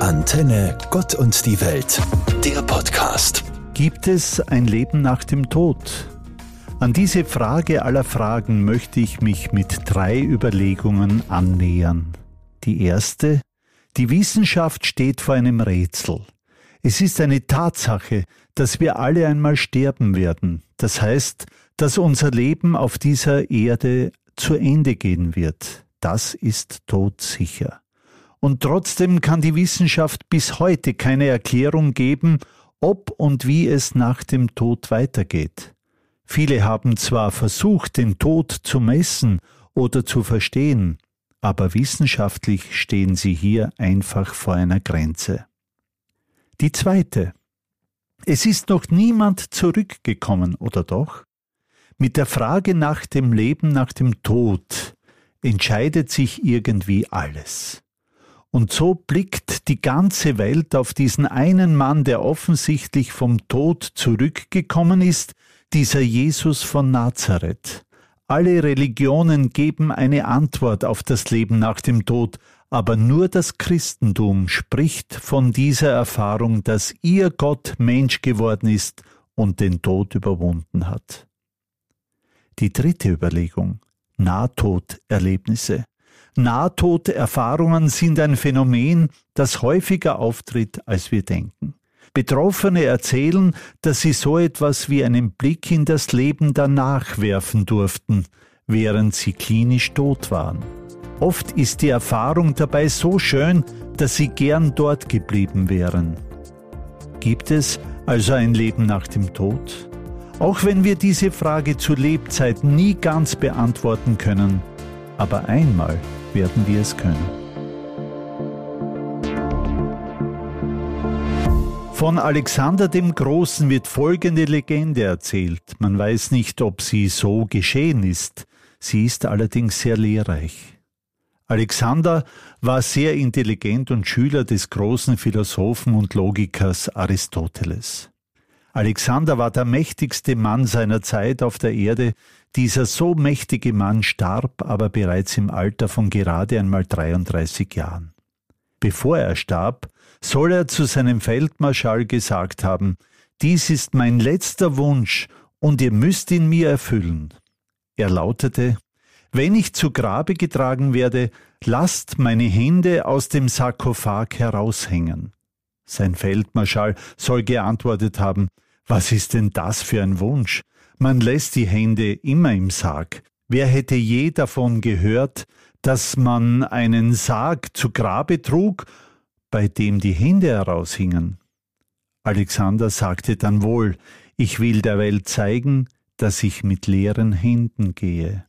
Antenne Gott und die Welt, der Podcast. Gibt es ein Leben nach dem Tod? An diese Frage aller Fragen möchte ich mich mit drei Überlegungen annähern. Die erste, die Wissenschaft steht vor einem Rätsel. Es ist eine Tatsache, dass wir alle einmal sterben werden. Das heißt, dass unser Leben auf dieser Erde zu Ende gehen wird. Das ist todsicher. Und trotzdem kann die Wissenschaft bis heute keine Erklärung geben, ob und wie es nach dem Tod weitergeht. Viele haben zwar versucht, den Tod zu messen oder zu verstehen, aber wissenschaftlich stehen sie hier einfach vor einer Grenze. Die zweite. Es ist noch niemand zurückgekommen, oder doch? Mit der Frage nach dem Leben nach dem Tod entscheidet sich irgendwie alles. Und so blickt die ganze Welt auf diesen einen Mann, der offensichtlich vom Tod zurückgekommen ist, dieser Jesus von Nazareth. Alle Religionen geben eine Antwort auf das Leben nach dem Tod, aber nur das Christentum spricht von dieser Erfahrung, dass ihr Gott Mensch geworden ist und den Tod überwunden hat. Die dritte Überlegung Nahtoderlebnisse. Nahtoderfahrungen sind ein Phänomen, das häufiger auftritt, als wir denken. Betroffene erzählen, dass sie so etwas wie einen Blick in das Leben danach werfen durften, während sie klinisch tot waren. Oft ist die Erfahrung dabei so schön, dass sie gern dort geblieben wären. Gibt es also ein Leben nach dem Tod? Auch wenn wir diese Frage zu Lebzeiten nie ganz beantworten können, aber einmal werden wir es können. Von Alexander dem Großen wird folgende Legende erzählt. Man weiß nicht, ob sie so geschehen ist. Sie ist allerdings sehr lehrreich. Alexander war sehr intelligent und Schüler des großen Philosophen und Logikers Aristoteles. Alexander war der mächtigste Mann seiner Zeit auf der Erde. Dieser so mächtige Mann starb aber bereits im Alter von gerade einmal 33 Jahren. Bevor er starb, soll er zu seinem Feldmarschall gesagt haben, dies ist mein letzter Wunsch und ihr müsst ihn mir erfüllen. Er lautete, wenn ich zu Grabe getragen werde, lasst meine Hände aus dem Sarkophag heraushängen. Sein Feldmarschall soll geantwortet haben, was ist denn das für ein Wunsch? Man lässt die Hände immer im Sarg. Wer hätte je davon gehört, dass man einen Sarg zu Grabe trug, bei dem die Hände heraushingen? Alexander sagte dann wohl, ich will der Welt zeigen, dass ich mit leeren Händen gehe.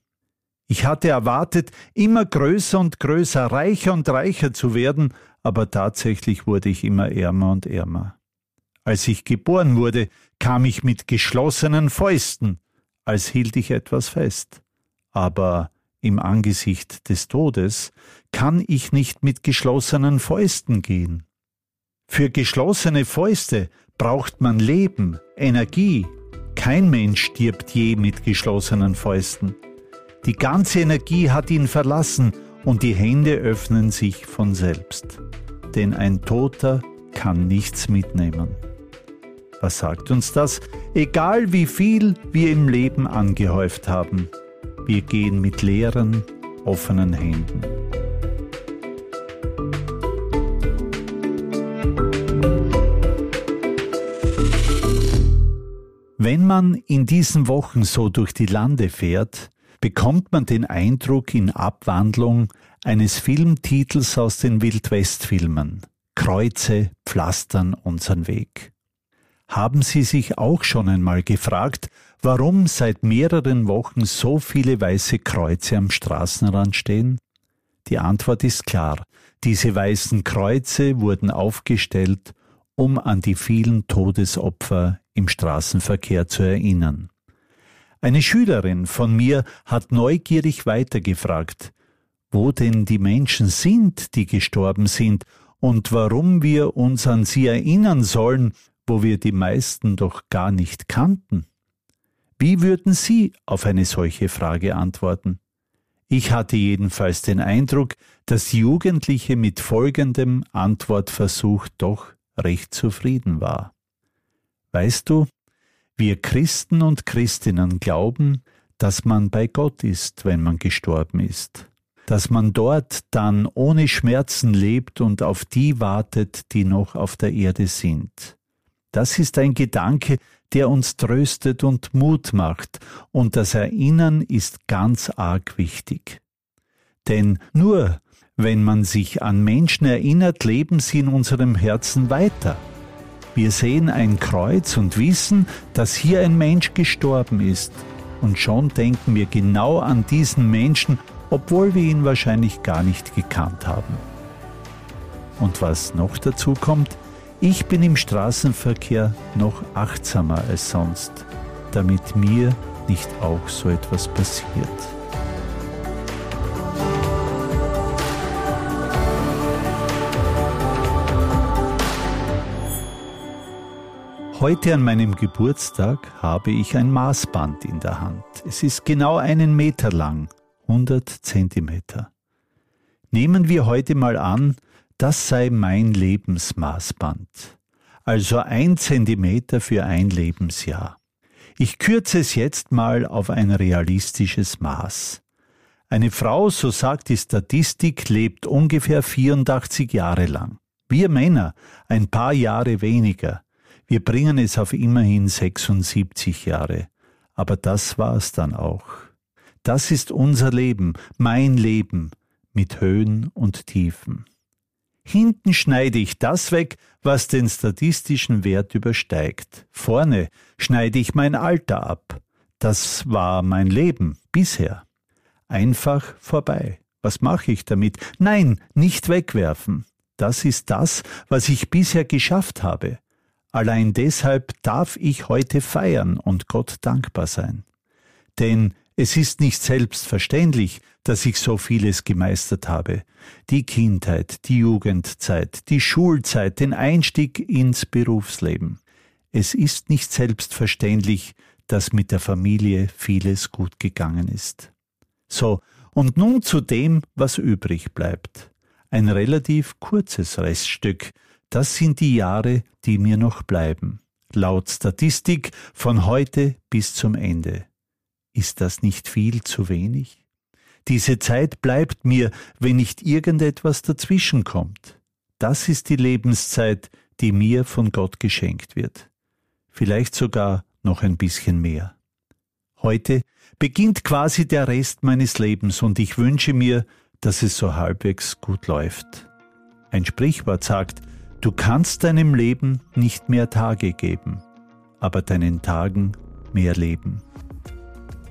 Ich hatte erwartet, immer größer und größer, reicher und reicher zu werden, aber tatsächlich wurde ich immer ärmer und ärmer. Als ich geboren wurde, kam ich mit geschlossenen Fäusten, als hielt ich etwas fest. Aber im Angesicht des Todes kann ich nicht mit geschlossenen Fäusten gehen. Für geschlossene Fäuste braucht man Leben, Energie. Kein Mensch stirbt je mit geschlossenen Fäusten. Die ganze Energie hat ihn verlassen und die Hände öffnen sich von selbst. Denn ein Toter kann nichts mitnehmen. Was sagt uns das? Egal wie viel wir im Leben angehäuft haben, wir gehen mit leeren, offenen Händen. Wenn man in diesen Wochen so durch die Lande fährt, bekommt man den Eindruck in Abwandlung eines Filmtitels aus den Wildwestfilmen. Kreuze pflastern unseren Weg. Haben Sie sich auch schon einmal gefragt, warum seit mehreren Wochen so viele weiße Kreuze am Straßenrand stehen? Die Antwort ist klar. Diese weißen Kreuze wurden aufgestellt, um an die vielen Todesopfer im Straßenverkehr zu erinnern. Eine Schülerin von mir hat neugierig weitergefragt, wo denn die Menschen sind, die gestorben sind, und warum wir uns an sie erinnern sollen, wo wir die meisten doch gar nicht kannten? Wie würden Sie auf eine solche Frage antworten? Ich hatte jedenfalls den Eindruck, dass Jugendliche mit folgendem Antwortversuch doch recht zufrieden war. Weißt du, wir Christen und Christinnen glauben, dass man bei Gott ist, wenn man gestorben ist, dass man dort dann ohne Schmerzen lebt und auf die wartet, die noch auf der Erde sind. Das ist ein Gedanke, der uns tröstet und Mut macht, und das Erinnern ist ganz arg wichtig. Denn nur wenn man sich an Menschen erinnert, leben sie in unserem Herzen weiter. Wir sehen ein Kreuz und wissen, dass hier ein Mensch gestorben ist. Und schon denken wir genau an diesen Menschen, obwohl wir ihn wahrscheinlich gar nicht gekannt haben. Und was noch dazu kommt, ich bin im Straßenverkehr noch achtsamer als sonst, damit mir nicht auch so etwas passiert. Heute an meinem Geburtstag habe ich ein Maßband in der Hand. Es ist genau einen Meter lang, 100 Zentimeter. Nehmen wir heute mal an, das sei mein Lebensmaßband, also ein Zentimeter für ein Lebensjahr. Ich kürze es jetzt mal auf ein realistisches Maß. Eine Frau, so sagt die Statistik, lebt ungefähr 84 Jahre lang. Wir Männer ein paar Jahre weniger. Wir bringen es auf immerhin 76 Jahre. Aber das war's dann auch. Das ist unser Leben, mein Leben, mit Höhen und Tiefen. Hinten schneide ich das weg, was den statistischen Wert übersteigt. Vorne schneide ich mein Alter ab. Das war mein Leben bisher. Einfach vorbei. Was mache ich damit? Nein, nicht wegwerfen. Das ist das, was ich bisher geschafft habe. Allein deshalb darf ich heute feiern und Gott dankbar sein. Denn es ist nicht selbstverständlich, dass ich so vieles gemeistert habe. Die Kindheit, die Jugendzeit, die Schulzeit, den Einstieg ins Berufsleben. Es ist nicht selbstverständlich, dass mit der Familie vieles gut gegangen ist. So, und nun zu dem, was übrig bleibt. Ein relativ kurzes Reststück, das sind die Jahre, die mir noch bleiben. Laut Statistik von heute bis zum Ende. Ist das nicht viel zu wenig? Diese Zeit bleibt mir, wenn nicht irgendetwas dazwischenkommt. Das ist die Lebenszeit, die mir von Gott geschenkt wird. Vielleicht sogar noch ein bisschen mehr. Heute beginnt quasi der Rest meines Lebens und ich wünsche mir, dass es so halbwegs gut läuft. Ein Sprichwort sagt, du kannst deinem Leben nicht mehr Tage geben, aber deinen Tagen mehr Leben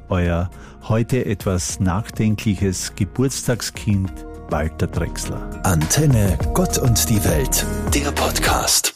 euer heute etwas nachdenkliches Geburtstagskind Walter Drexler. Antenne Gott und die Welt, der Podcast.